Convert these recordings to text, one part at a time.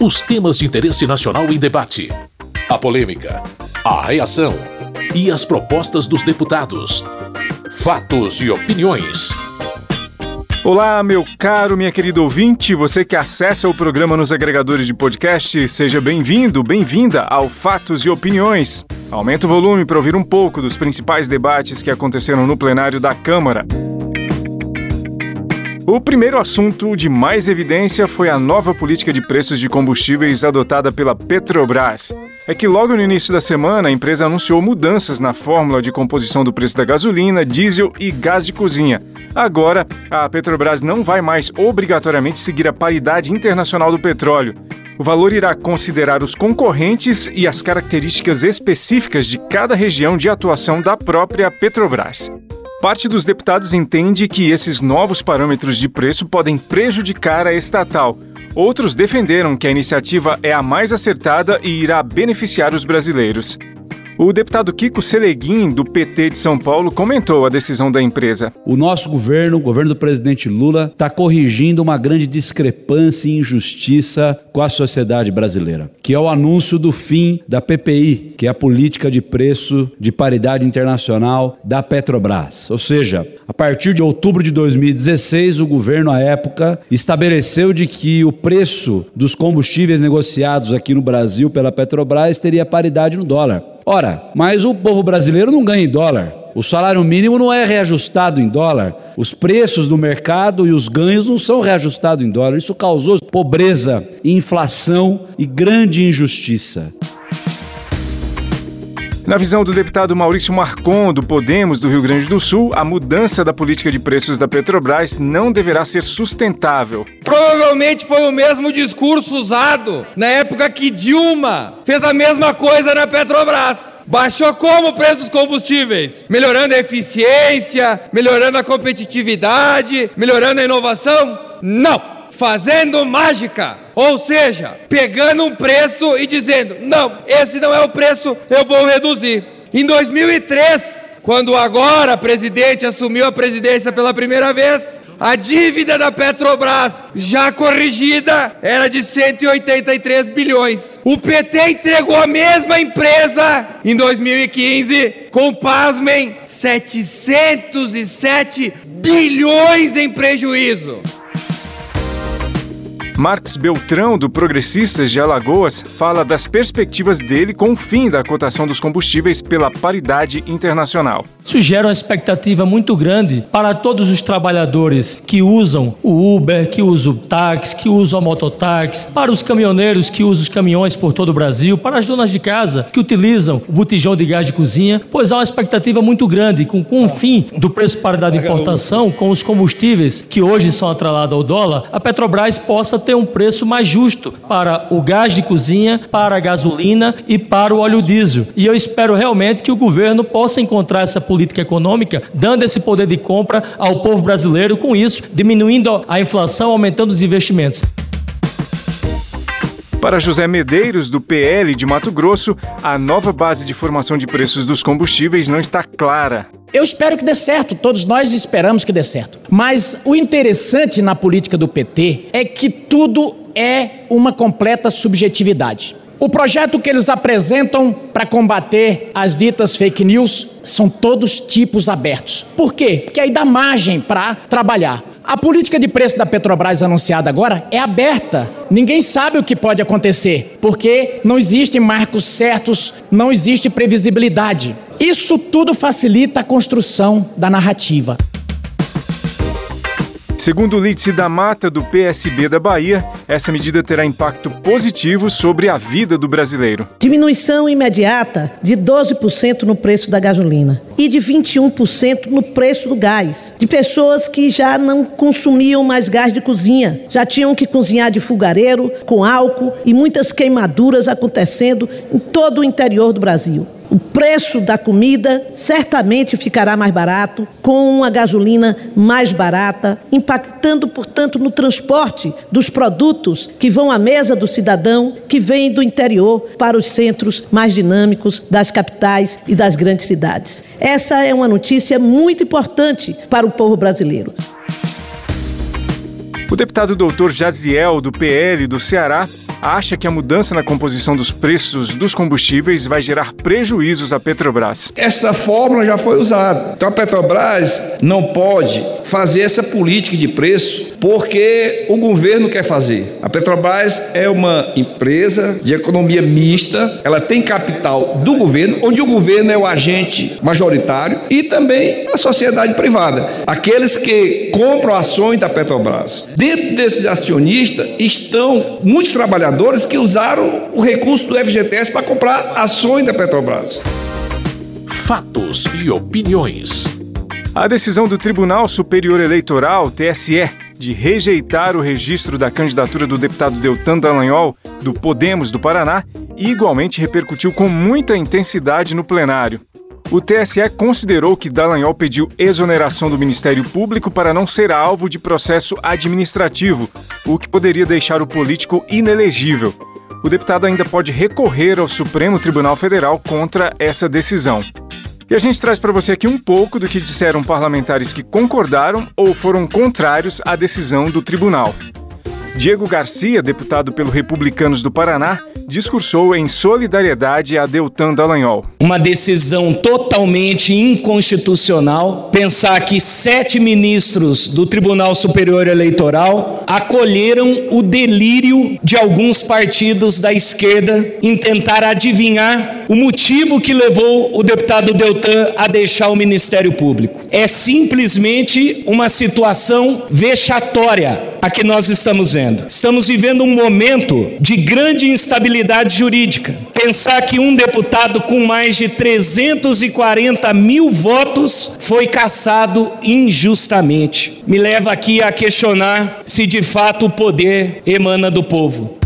Os temas de interesse nacional em debate. A polêmica. A reação. E as propostas dos deputados. Fatos e opiniões. Olá, meu caro, minha querida ouvinte, você que acessa o programa nos agregadores de podcast, seja bem-vindo, bem-vinda ao Fatos e Opiniões. Aumenta o volume para ouvir um pouco dos principais debates que aconteceram no plenário da Câmara. O primeiro assunto de mais evidência foi a nova política de preços de combustíveis adotada pela Petrobras. É que logo no início da semana a empresa anunciou mudanças na fórmula de composição do preço da gasolina, diesel e gás de cozinha. Agora, a Petrobras não vai mais obrigatoriamente seguir a paridade internacional do petróleo. O valor irá considerar os concorrentes e as características específicas de cada região de atuação da própria Petrobras. Parte dos deputados entende que esses novos parâmetros de preço podem prejudicar a estatal. Outros defenderam que a iniciativa é a mais acertada e irá beneficiar os brasileiros. O deputado Kiko Seleguin, do PT de São Paulo, comentou a decisão da empresa. O nosso governo, o governo do presidente Lula, está corrigindo uma grande discrepância e injustiça com a sociedade brasileira, que é o anúncio do fim da PPI, que é a política de preço de paridade internacional da Petrobras. Ou seja, a partir de outubro de 2016, o governo, à época, estabeleceu de que o preço dos combustíveis negociados aqui no Brasil pela Petrobras teria paridade no dólar. Ora, mas o povo brasileiro não ganha em dólar. O salário mínimo não é reajustado em dólar. Os preços do mercado e os ganhos não são reajustados em dólar. Isso causou pobreza, inflação e grande injustiça. Na visão do deputado Maurício Marcon, do Podemos do Rio Grande do Sul, a mudança da política de preços da Petrobras não deverá ser sustentável. Provavelmente foi o mesmo discurso usado na época que Dilma fez a mesma coisa na Petrobras. Baixou como o preço dos combustíveis? Melhorando a eficiência, melhorando a competitividade, melhorando a inovação? Não! Fazendo mágica. Ou seja, pegando um preço e dizendo: não, esse não é o preço, eu vou reduzir. Em 2003, quando agora presidente assumiu a presidência pela primeira vez, a dívida da Petrobras, já corrigida, era de 183 bilhões. O PT entregou a mesma empresa em 2015 com, pasmem, 707 bilhões em prejuízo. Marx Beltrão, do Progressistas de Alagoas, fala das perspectivas dele com o fim da cotação dos combustíveis pela paridade internacional. Isso gera uma expectativa muito grande para todos os trabalhadores que usam o Uber, que usam o táxi, que usam a mototáxi, para os caminhoneiros que usam os caminhões por todo o Brasil, para as donas de casa que utilizam o botijão de gás de cozinha, pois há uma expectativa muito grande com, com o fim do preço paridade de importação com os combustíveis que hoje são atrelados ao dólar, a Petrobras possa ter um preço mais justo para o gás de cozinha, para a gasolina e para o óleo diesel. E eu espero realmente que o governo possa encontrar essa política econômica, dando esse poder de compra ao povo brasileiro, com isso, diminuindo a inflação, aumentando os investimentos. Para José Medeiros, do PL de Mato Grosso, a nova base de formação de preços dos combustíveis não está clara. Eu espero que dê certo, todos nós esperamos que dê certo. Mas o interessante na política do PT é que tudo é uma completa subjetividade. O projeto que eles apresentam para combater as ditas fake news são todos tipos abertos. Por quê? Porque aí dá margem para trabalhar. A política de preço da Petrobras anunciada agora é aberta. Ninguém sabe o que pode acontecer, porque não existem marcos certos, não existe previsibilidade. Isso tudo facilita a construção da narrativa. Segundo Lídice da Mata, do PSB da Bahia, essa medida terá impacto positivo sobre a vida do brasileiro. Diminuição imediata de 12% no preço da gasolina e de 21% no preço do gás. De pessoas que já não consumiam mais gás de cozinha, já tinham que cozinhar de fogareiro, com álcool e muitas queimaduras acontecendo em todo o interior do Brasil. O preço da comida certamente ficará mais barato, com uma gasolina mais barata, impactando, portanto, no transporte dos produtos que vão à mesa do cidadão que vem do interior para os centros mais dinâmicos das capitais e das grandes cidades. Essa é uma notícia muito importante para o povo brasileiro. O deputado doutor Jaziel, do PL do Ceará, acha que a mudança na composição dos preços dos combustíveis vai gerar prejuízos à Petrobras. Essa fórmula já foi usada. Então a Petrobras não pode fazer essa política de preço porque o governo quer fazer. A Petrobras é uma empresa de economia mista, ela tem capital do governo, onde o governo é o agente majoritário e também a sociedade privada. Aqueles que compram ações da Petrobras. Dentro desses acionistas estão muitos trabalhadores que usaram o recurso do FGTS para comprar ações da Petrobras. Fatos e opiniões. A decisão do Tribunal Superior Eleitoral, TSE, de rejeitar o registro da candidatura do deputado Deltan Dallagnol, do Podemos do Paraná, igualmente repercutiu com muita intensidade no plenário. O TSE considerou que Dallagnol pediu exoneração do Ministério Público para não ser alvo de processo administrativo, o que poderia deixar o político inelegível. O deputado ainda pode recorrer ao Supremo Tribunal Federal contra essa decisão. E a gente traz para você aqui um pouco do que disseram parlamentares que concordaram ou foram contrários à decisão do tribunal. Diego Garcia, deputado pelo Republicanos do Paraná, discursou em solidariedade a Deltan Dallagnol. Uma decisão totalmente inconstitucional pensar que sete ministros do Tribunal Superior Eleitoral acolheram o delírio de alguns partidos da esquerda em tentar adivinhar o motivo que levou o deputado Deltan a deixar o Ministério Público. É simplesmente uma situação vexatória a que nós estamos vendo. Estamos vivendo um momento de grande instabilidade jurídica. Pensar que um deputado com mais de 340 mil votos foi cassado injustamente me leva aqui a questionar se de fato o poder emana do povo.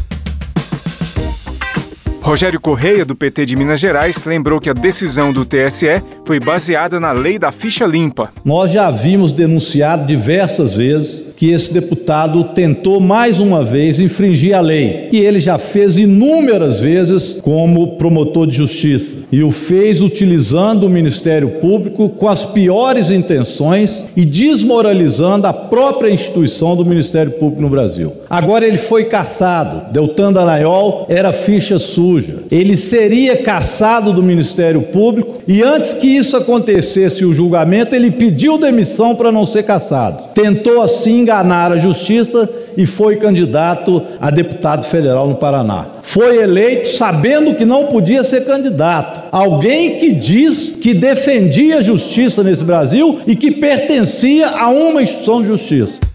Rogério Correia, do PT de Minas Gerais, lembrou que a decisão do TSE foi baseada na lei da ficha limpa. Nós já vimos denunciado diversas vezes que esse deputado tentou mais uma vez infringir a lei. E ele já fez inúmeras vezes como promotor de justiça. E o fez utilizando o Ministério Público com as piores intenções e desmoralizando a própria instituição do Ministério Público no Brasil. Agora ele foi caçado. Deltan Dallagnol era ficha suja. Ele seria caçado do Ministério Público e antes que isso acontecesse o julgamento, ele pediu demissão para não ser caçado. Tentou assim enganar a justiça e foi candidato a deputado federal no Paraná. Foi eleito sabendo que não podia ser candidato. Alguém que diz que defendia a justiça nesse Brasil e que pertencia a uma instituição de justiça.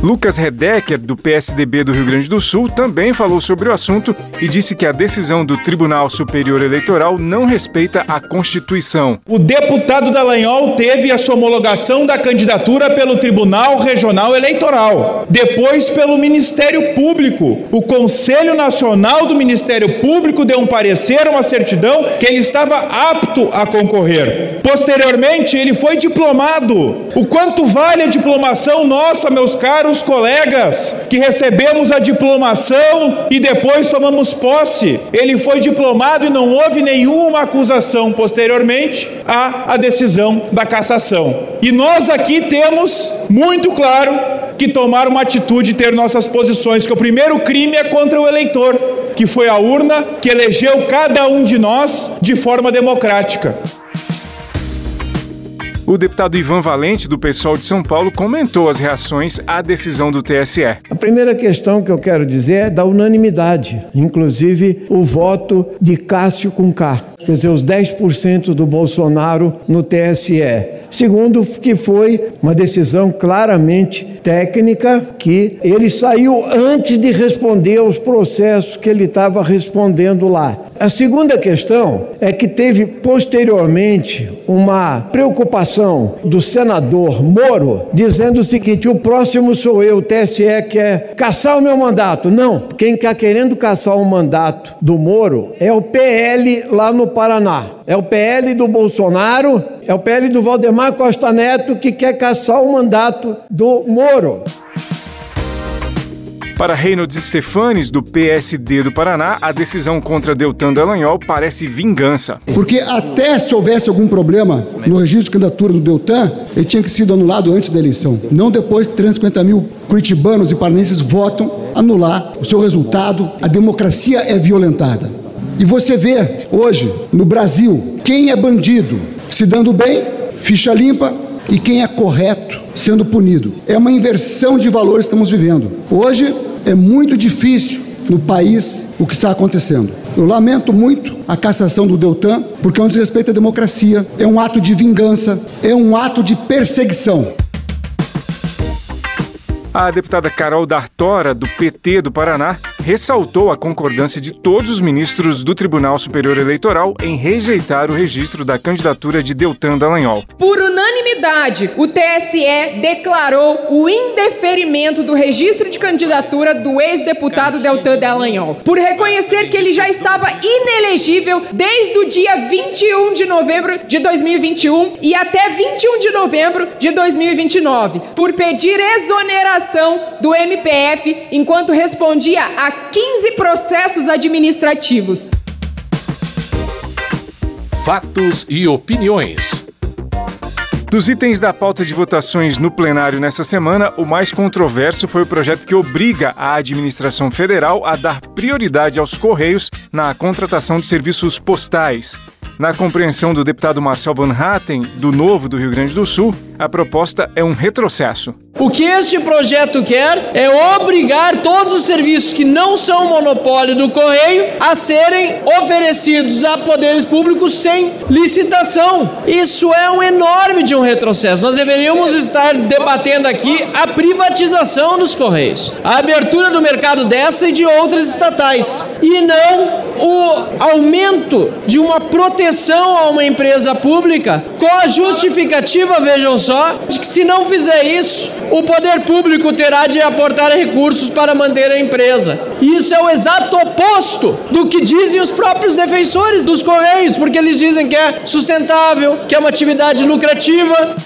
Lucas Redecker, do PSDB do Rio Grande do Sul, também falou sobre o assunto e disse que a decisão do Tribunal Superior Eleitoral não respeita a Constituição. O deputado Dallagnol teve a sua homologação da candidatura pelo Tribunal Regional Eleitoral, depois pelo Ministério Público. O Conselho Nacional do Ministério Público deu um parecer, uma certidão, que ele estava apto a concorrer. Posteriormente, ele foi diplomado. O quanto vale a diplomação nossa, meus caros? os colegas que recebemos a diplomação e depois tomamos posse. Ele foi diplomado e não houve nenhuma acusação posteriormente à, à decisão da cassação. E nós aqui temos muito claro que tomar uma atitude e ter nossas posições, que o primeiro crime é contra o eleitor, que foi a urna que elegeu cada um de nós de forma democrática. O deputado Ivan Valente, do PSOL de São Paulo, comentou as reações à decisão do TSE. A primeira questão que eu quero dizer é da unanimidade, inclusive o voto de Cássio com quer dizer, os 10% do Bolsonaro no TSE. Segundo, que foi uma decisão claramente técnica, que ele saiu antes de responder aos processos que ele estava respondendo lá. A segunda questão é que teve posteriormente uma preocupação do senador Moro dizendo o seguinte: o próximo sou eu, o TSE quer caçar o meu mandato. Não, quem está querendo caçar o mandato do Moro é o PL lá no Paraná. É o PL do Bolsonaro, é o PL do Valdemar Costa Neto que quer caçar o mandato do Moro. Para Reynolds Stefanes, do PSD do Paraná, a decisão contra Deltan Dallagnol parece vingança. Porque até se houvesse algum problema no registro de candidatura do Deltan, ele tinha que ser anulado antes da eleição. Não depois que 350 mil curitibanos e paranenses votam anular o seu resultado, a democracia é violentada. E você vê hoje no Brasil quem é bandido se dando bem, ficha limpa, e quem é correto sendo punido. É uma inversão de valores que estamos vivendo. Hoje é muito difícil no país o que está acontecendo. Eu lamento muito a cassação do Deltan, porque é um desrespeito à democracia, é um ato de vingança, é um ato de perseguição. A deputada Carol D'Artora, do PT do Paraná, ressaltou a concordância de todos os ministros do Tribunal Superior Eleitoral em rejeitar o registro da candidatura de Deltan Dallagnol. Por unanimidade, o TSE declarou o indeferimento do registro de candidatura do ex-deputado Deltan Dallagnol, por reconhecer que ele já estava inelegível desde o dia 21 de novembro de 2021 e até 21 de novembro de 2029, por pedir exoneração do MPF enquanto respondia a 15 processos administrativos. Fatos e opiniões. Dos itens da pauta de votações no plenário nessa semana, o mais controverso foi o projeto que obriga a administração federal a dar prioridade aos Correios na contratação de serviços postais. Na compreensão do deputado Marcel Van Hatten, do Novo do Rio Grande do Sul, a proposta é um retrocesso. O que este projeto quer é obrigar todos os serviços que não são monopólio do Correio a serem oferecidos a poderes públicos sem licitação. Isso é um enorme de um retrocesso. Nós deveríamos estar debatendo aqui a privatização dos Correios, a abertura do mercado dessa e de outras estatais, e não o aumento de uma proteção a uma empresa pública com a justificativa, vejam só, de que se não fizer isso, o poder público terá de aportar recursos para manter a empresa. Isso é o exato oposto do que dizem os próprios defensores dos Correios, porque eles dizem que é sustentável, que é uma atividade lucrativa.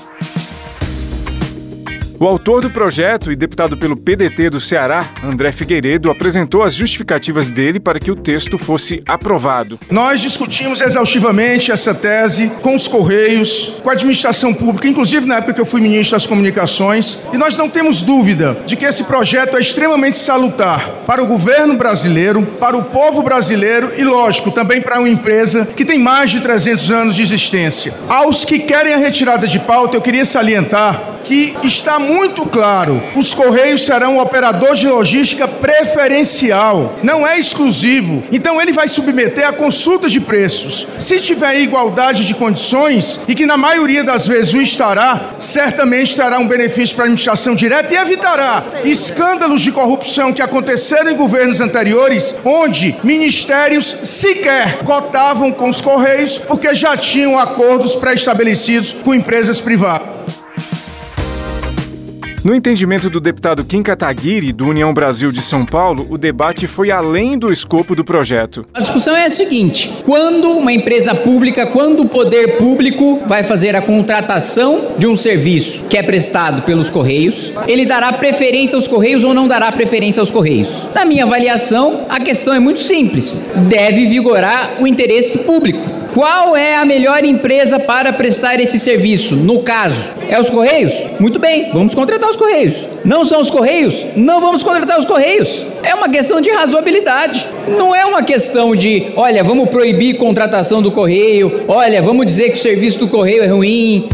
O autor do projeto e deputado pelo PDT do Ceará, André Figueiredo, apresentou as justificativas dele para que o texto fosse aprovado. Nós discutimos exaustivamente essa tese com os Correios, com a administração pública, inclusive na época que eu fui ministro das Comunicações, e nós não temos dúvida de que esse projeto é extremamente salutar para o governo brasileiro, para o povo brasileiro e, lógico, também para uma empresa que tem mais de 300 anos de existência. Aos que querem a retirada de pauta, eu queria salientar que está muito claro: os Correios serão um operador de logística preferencial, não é exclusivo. Então ele vai submeter a consulta de preços. Se tiver igualdade de condições, e que na maioria das vezes o estará, certamente terá um benefício para a administração direta e evitará escândalos de corrupção que aconteceram em governos anteriores, onde ministérios sequer cotavam com os Correios porque já tinham acordos pré-estabelecidos com empresas privadas. No entendimento do deputado Kim Kataguiri, do União Brasil de São Paulo, o debate foi além do escopo do projeto. A discussão é a seguinte: quando uma empresa pública, quando o poder público vai fazer a contratação de um serviço que é prestado pelos Correios, ele dará preferência aos Correios ou não dará preferência aos Correios? Na minha avaliação, a questão é muito simples: deve vigorar o interesse público. Qual é a melhor empresa para prestar esse serviço? No caso, é os Correios? Muito bem, vamos contratar os Correios. Não são os Correios? Não vamos contratar os Correios. É uma questão de razoabilidade. Não é uma questão de, olha, vamos proibir contratação do Correio, olha, vamos dizer que o serviço do Correio é ruim.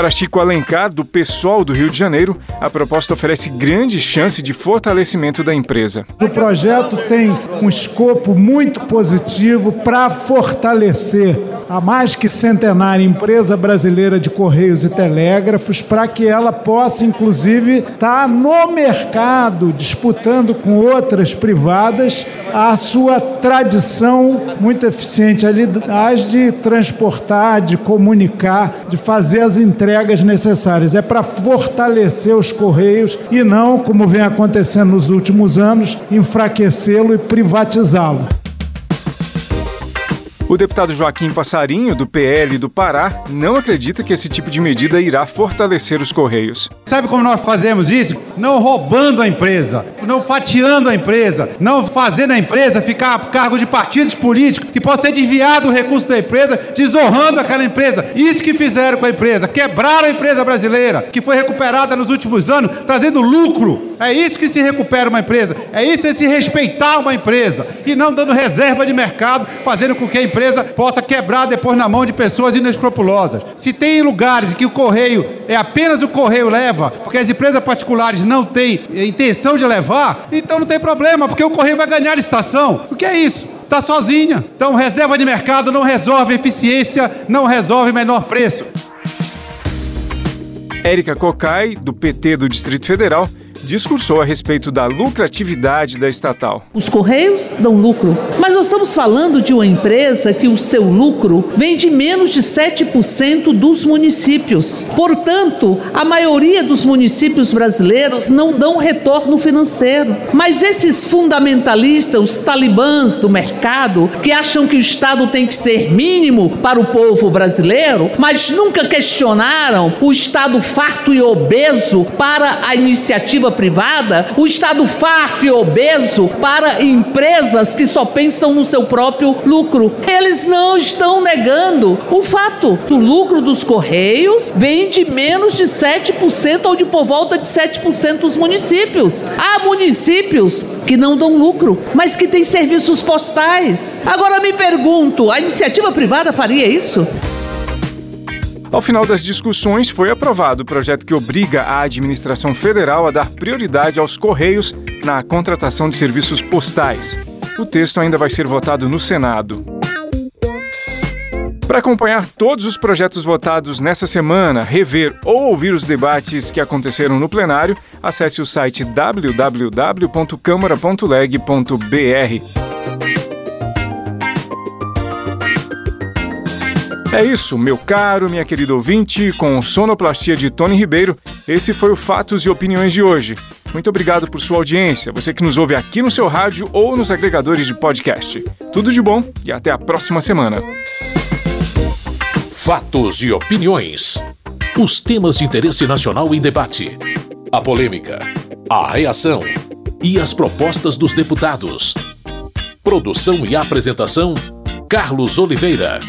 Para Chico Alencar, do PSOL do Rio de Janeiro, a proposta oferece grande chance de fortalecimento da empresa. O projeto tem um escopo muito positivo para fortalecer a mais que centenária empresa brasileira de Correios e Telégrafos, para que ela possa, inclusive, estar tá no mercado, disputando com outras privadas, a sua tradição muito eficiente, aliás, de transportar, de comunicar, de fazer as entregas necessárias. É para fortalecer os Correios e não, como vem acontecendo nos últimos anos, enfraquecê-lo e privatizá-lo. O deputado Joaquim Passarinho, do PL do Pará, não acredita que esse tipo de medida irá fortalecer os Correios. Sabe como nós fazemos isso? Não roubando a empresa, não fatiando a empresa, não fazendo a empresa ficar a cargo de partidos políticos que possa ter desviado o recurso da empresa, desonrando aquela empresa. Isso que fizeram com a empresa, quebraram a empresa brasileira, que foi recuperada nos últimos anos, trazendo lucro É isso que se recupera uma empresa. É isso é se respeitar uma empresa. E não dando reserva de mercado, fazendo com que a empresa possa quebrar depois na mão de pessoas inescrupulosas. Se tem lugares que o correio é apenas o correio leva, porque as empresas particulares não têm intenção de levar, então não tem problema, porque o correio vai ganhar estação. O que é isso? Está sozinha. Então, reserva de mercado não resolve eficiência, não resolve menor preço. Érica Cocai, do PT do Distrito Federal, discursou a respeito da lucratividade da estatal. Os Correios dão lucro, mas nós estamos falando de uma empresa que o seu lucro vem de menos de 7% dos municípios. Portanto, a maioria dos municípios brasileiros não dão retorno financeiro. Mas esses fundamentalistas, os talibãs do mercado, que acham que o Estado tem que ser mínimo para o povo brasileiro, mas nunca questionaram o Estado farto e obeso para a iniciativa privada, o Estado farto e obeso para empresas que só pensam no seu próprio lucro. Eles não estão negando o fato. O lucro dos Correios vem de menos de 7% ou de por volta de 7% dos municípios. Há municípios que não dão lucro, mas que têm serviços postais. Agora me pergunto, a iniciativa privada faria isso? Ao final das discussões, foi aprovado o projeto que obriga a administração federal a dar prioridade aos Correios na contratação de serviços postais. O texto ainda vai ser votado no Senado. Para acompanhar todos os projetos votados nessa semana, rever ou ouvir os debates que aconteceram no plenário, acesse o site www.câmara.leg.br. É isso, meu caro, minha querida ouvinte, com sonoplastia de Tony Ribeiro, esse foi o Fatos e Opiniões de hoje. Muito obrigado por sua audiência, você que nos ouve aqui no seu rádio ou nos agregadores de podcast. Tudo de bom e até a próxima semana. Fatos e Opiniões. Os temas de interesse nacional em debate. A polêmica, a reação e as propostas dos deputados. Produção e apresentação: Carlos Oliveira.